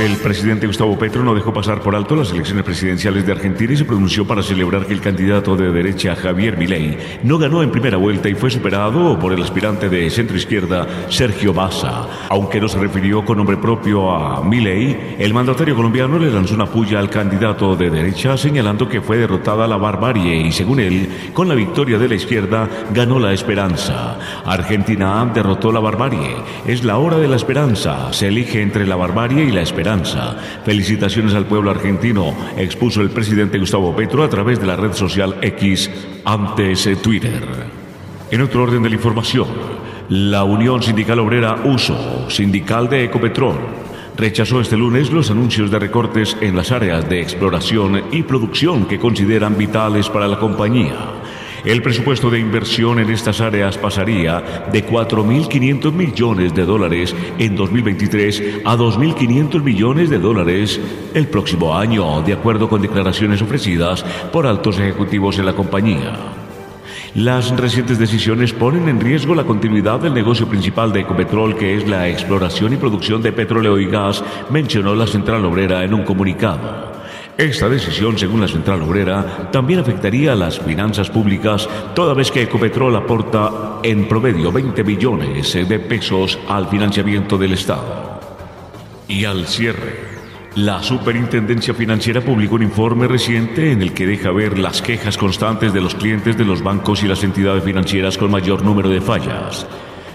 El presidente Gustavo Petro no dejó pasar por alto las elecciones presidenciales de Argentina y se pronunció para celebrar que el candidato de derecha Javier Milei no ganó en primera vuelta y fue superado por el aspirante de centro izquierda Sergio Massa. Aunque no se refirió con nombre propio a Milei, el mandatario colombiano le lanzó una puya al candidato de derecha señalando que fue derrotada la barbarie y según él, con la victoria de la izquierda ganó la esperanza. Argentina derrotó la barbarie. Es la hora de la esperanza. Se elige entre la barbarie y la esperanza. Felicitaciones al pueblo argentino, expuso el presidente Gustavo Petro a través de la red social X, antes Twitter. En otro orden de la información, la Unión Sindical Obrera USO, sindical de Ecopetrol, rechazó este lunes los anuncios de recortes en las áreas de exploración y producción que consideran vitales para la compañía. El presupuesto de inversión en estas áreas pasaría de 4.500 millones de dólares en 2023 a 2.500 millones de dólares el próximo año, de acuerdo con declaraciones ofrecidas por altos ejecutivos en la compañía. Las recientes decisiones ponen en riesgo la continuidad del negocio principal de Ecopetrol, que es la exploración y producción de petróleo y gas, mencionó la central obrera en un comunicado. Esta decisión, según la Central Obrera, también afectaría a las finanzas públicas, toda vez que Ecopetrol aporta en promedio 20 billones de pesos al financiamiento del Estado. Y al cierre. La Superintendencia Financiera publicó un informe reciente en el que deja ver las quejas constantes de los clientes de los bancos y las entidades financieras con mayor número de fallas.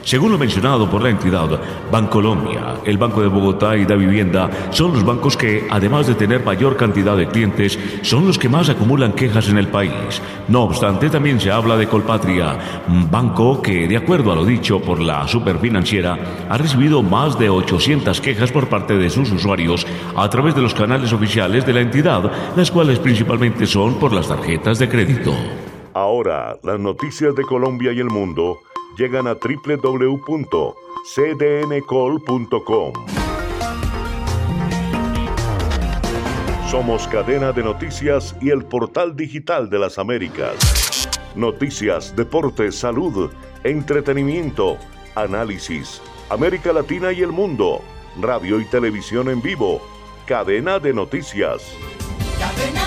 Según lo mencionado por la entidad, Bancolombia, el Banco de Bogotá y Da Vivienda son los bancos que, además de tener mayor cantidad de clientes, son los que más acumulan quejas en el país. No obstante, también se habla de Colpatria, un banco que, de acuerdo a lo dicho por la superfinanciera, ha recibido más de 800 quejas por parte de sus usuarios a través de los canales oficiales de la entidad, las cuales principalmente son por las tarjetas de crédito. Ahora, las noticias de Colombia y el mundo llegan a www.cdncol.com. Somos cadena de noticias y el portal digital de las Américas. Noticias, deportes, salud, entretenimiento, análisis, América Latina y el mundo, radio y televisión en vivo, cadena de noticias. Cadena